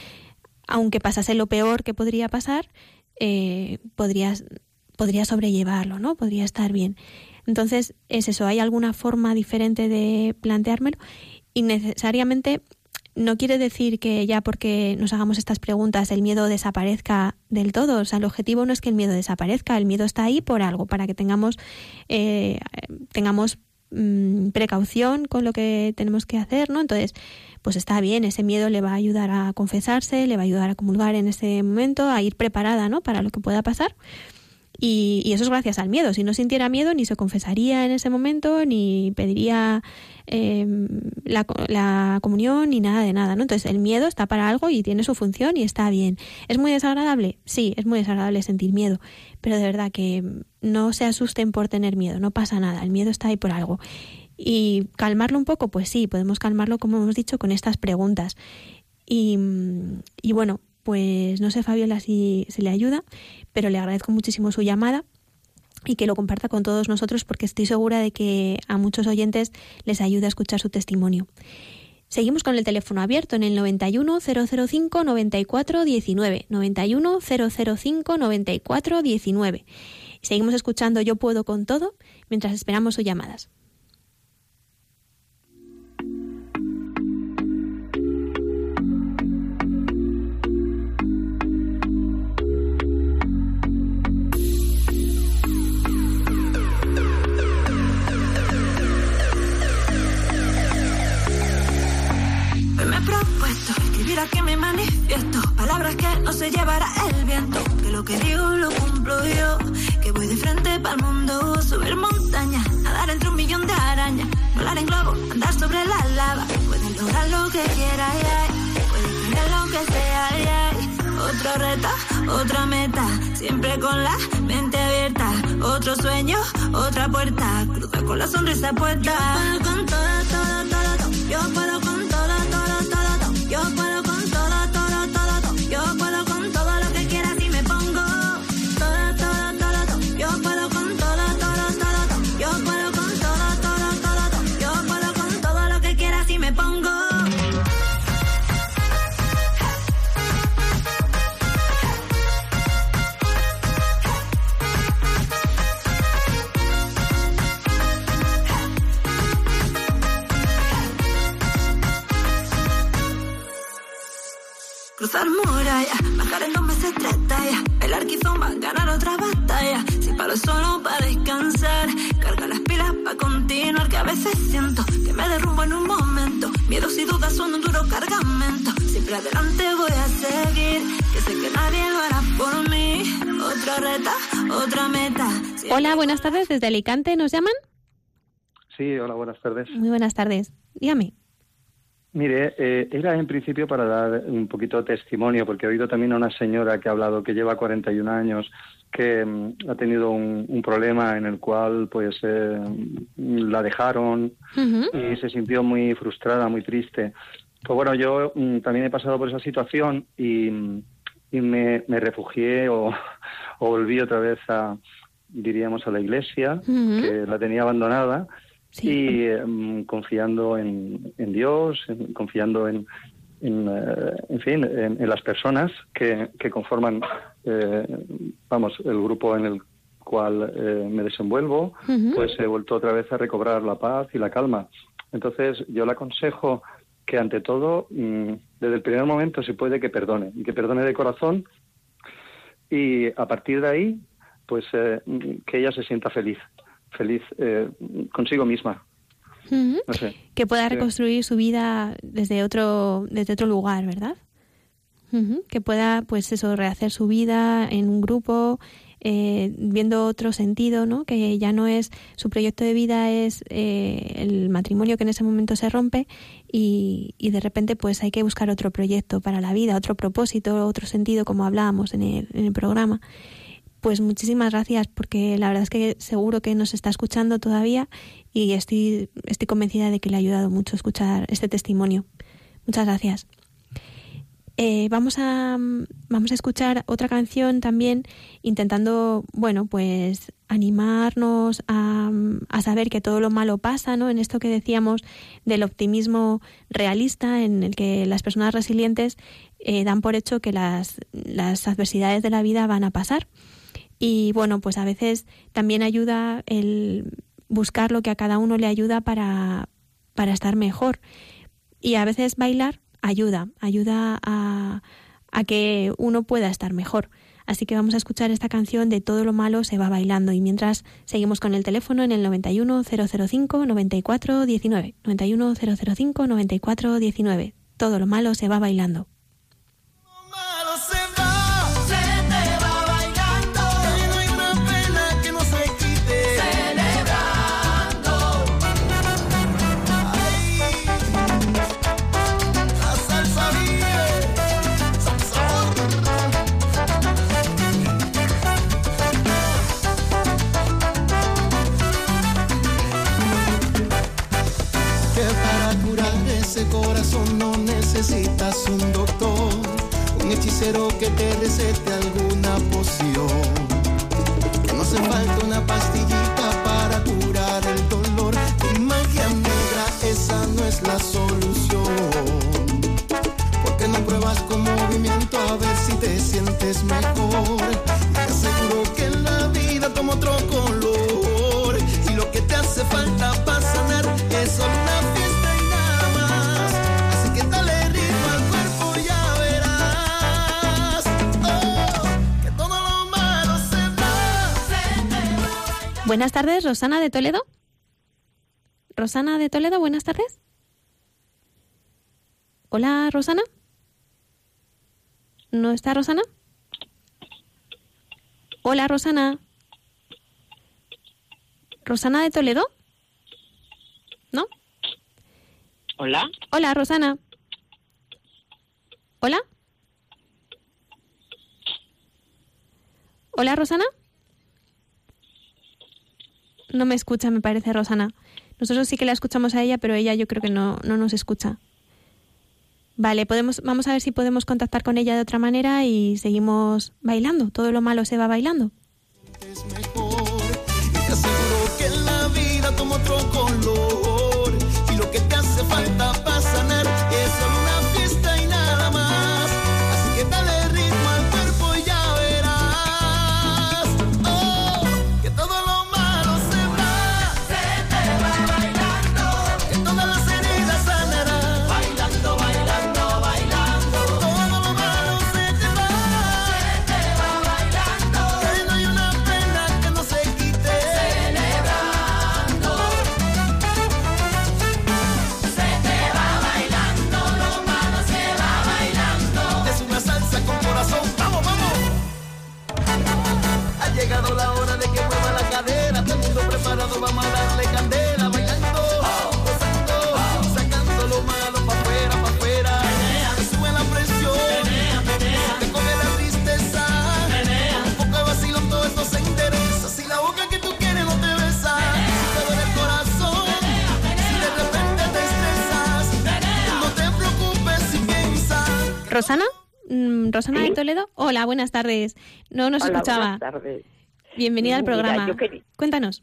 aunque pasase lo peor que podría pasar, eh, podría, sobrellevarlo, ¿no? Podría estar bien. Entonces, es eso, ¿hay alguna forma diferente de planteármelo? Y necesariamente no quiere decir que ya porque nos hagamos estas preguntas el miedo desaparezca del todo. O sea, el objetivo no es que el miedo desaparezca, el miedo está ahí por algo, para que tengamos, eh, tengamos mm, precaución con lo que tenemos que hacer, ¿no? Entonces, pues está bien, ese miedo le va a ayudar a confesarse, le va a ayudar a comulgar en ese momento, a ir preparada, ¿no? Para lo que pueda pasar. Y, y, eso es gracias al miedo. Si no sintiera miedo, ni se confesaría en ese momento, ni pediría eh, la, la, comunión, ni nada de nada. ¿no? Entonces, el miedo está para algo y tiene su función y está bien. ¿Es muy desagradable? Sí, es muy desagradable sentir miedo. Pero de verdad que no se asusten por tener miedo, no pasa nada. El miedo está ahí por algo. Y calmarlo un poco, pues sí, podemos calmarlo, como hemos dicho, con estas preguntas. Y, y bueno, pues no sé, Fabiola, si se le ayuda, pero le agradezco muchísimo su llamada y que lo comparta con todos nosotros porque estoy segura de que a muchos oyentes les ayuda a escuchar su testimonio. Seguimos con el teléfono abierto en el 91 005 94 19. 91 005 94 19. Seguimos escuchando Yo puedo con todo mientras esperamos sus llamadas. No se llevará el viento. Que lo que digo lo cumplo yo, que voy de frente para el mundo. Subir montañas, nadar entre un millón de arañas. Volar en globo, andar sobre la lava. Puedes lograr lo que quieras, puedes tener lo que sea, Otro reto, otra meta, siempre con la mente abierta. Otro sueño, otra puerta, cruza con la sonrisa puesta. Con todo, Desde Alicante, ¿nos llaman? Sí, hola, buenas tardes. Muy buenas tardes. Dígame. Mire, eh, era en principio para dar un poquito de testimonio, porque he oído también a una señora que ha hablado que lleva 41 años, que mm, ha tenido un, un, problema en el cual pues eh, la dejaron Hmm. y se sintió muy frustrada, muy triste. Pues bueno, yo mm, también he pasado por esa situación y, y me, me, refugié o, o, volví otra vez a, diríamos, a la iglesia, Hmm. que la tenía abandonada. Sí. y um, confiando en, en Dios, en, confiando en, en, uh, en fin, en, en, las personas que, que conforman, eh, vamos, el grupo en el cual eh, me desenvuelvo, uh -huh. pues he vuelto otra vez a recobrar la paz y la calma. Entonces, yo le aconsejo que ante todo, mmm, desde el primer momento, se puede que perdone, y que perdone de corazón, y a partir de ahí, pues eh, que ella se sienta feliz feliz eh, consigo misma. Uh -huh. no sé. Que pueda reconstruir su vida desde otro, desde otro lugar, ¿verdad? Uh -huh. Que pueda, pues eso, rehacer su vida en un grupo, eh, viendo otro sentido, ¿no? Que ya no es, su proyecto de vida es eh, el matrimonio que en ese momento se rompe y, y, de repente pues hay que buscar otro proyecto para la vida, otro propósito, otro sentido, como hablábamos en el, en el programa pues muchísimas gracias porque la verdad es que seguro que nos está escuchando todavía y estoy, estoy convencida de que le ha ayudado mucho escuchar este testimonio. Muchas gracias. Eh, vamos a vamos a escuchar otra canción también intentando bueno pues animarnos a, a, saber que todo lo malo pasa no en esto que decíamos del optimismo realista en el que las personas resilientes eh, dan por hecho que las, las adversidades de la vida van a pasar y bueno pues a veces también ayuda el buscar lo que a cada uno le ayuda para para estar mejor y a veces bailar ayuda, ayuda a, a que uno pueda estar mejor. Así que vamos a escuchar esta canción de Todo lo malo se va bailando y mientras seguimos con el teléfono en el 91005 9419 91005 9419. Todo lo malo se va bailando. Que te Buenas tardes, Rosana de Toledo. Rosana de Toledo, buenas tardes. Hola, Rosana. ¿No está Rosana? Hola, Rosana. ¿Rosana de Toledo? ¿No? Hola. Hola, Rosana. ¿Hola? ¿Hola, Rosana? No me escucha, me parece, Rosana. Nosotros sí que la escuchamos a ella, pero ella yo creo que no, no nos escucha. Vale, podemos, vamos a ver si podemos contactar con ella de otra manera y seguimos bailando. Todo lo malo se va bailando. Hola, buenas tardes. No nos Hola, escuchaba. buenas tardes. Bienvenida al programa. quería- Cuéntanos.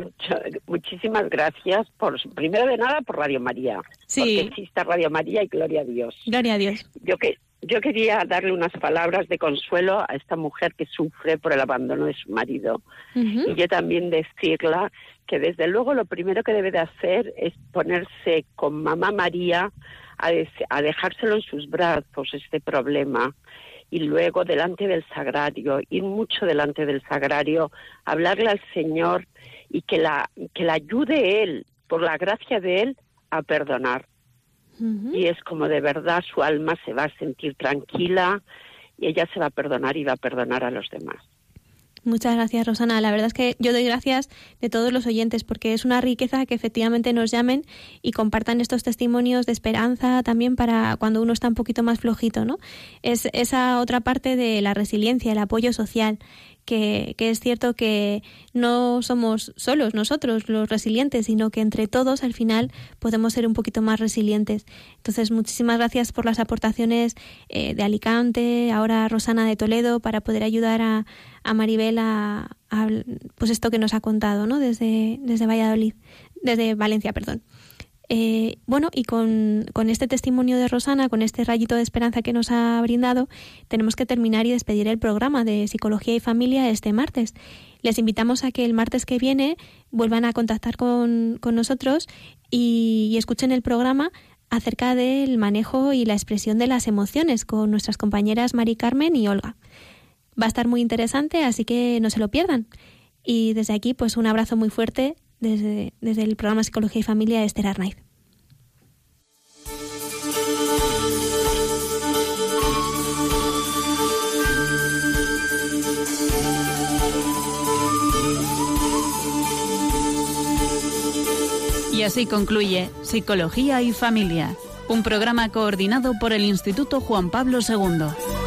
Muchísimas gracias por, primero de nada, por Radio María. Sí. Porque exista Radio María y gloria a Dios. Gloria a Dios. Yo que yo quería darle unas palabras de consuelo a esta mujer que sufre por el abandono de su marido. Y yo también decirla que desde luego lo primero que debe de hacer es ponerse con mamá María a, des- a dejárselo en sus brazos este problema y luego delante del sagrario, ir mucho delante del sagrario, hablarle al Señor y que la, que la ayude Él, por la gracia de Él, a perdonar. Y es como de verdad su alma se va a sentir tranquila y ella se va a perdonar y va a perdonar a los demás. Muchas gracias, Rosana. La verdad es que yo doy gracias de todos los oyentes porque es una riqueza que efectivamente nos llamen y compartan estos testimonios de esperanza también para cuando uno está un poquito más flojito, ¿no? Es esa otra parte de la resiliencia, el apoyo social que, que, es cierto que no somos solos nosotros los resilientes, sino que entre todos al final podemos ser un poquito más resilientes. Entonces, muchísimas gracias por las aportaciones eh, de Alicante, ahora Rosana de Toledo, para poder ayudar a, a Maribel a, a, pues esto que nos ha contado, ¿no? Desde, desde Valladolid, desde Valencia, perdón. Eh, bueno, y con, con, este testimonio de Rosana, con este rayito de esperanza que nos ha brindado, tenemos que terminar y despedir el programa de Psicología y Familia este martes. Les invitamos a que el martes que viene vuelvan a contactar con, con nosotros y, y escuchen el programa acerca del manejo y la expresión de las emociones con nuestras compañeras Mari Carmen y Olga. Va a estar muy interesante, así que no se lo pierdan. Y desde aquí, pues un abrazo muy fuerte desde, desde el programa Psicología y Familia de Esther Arnaiz. Y así concluye Psicología y Familia, un programa coordinado por el Instituto Juan Pablo II.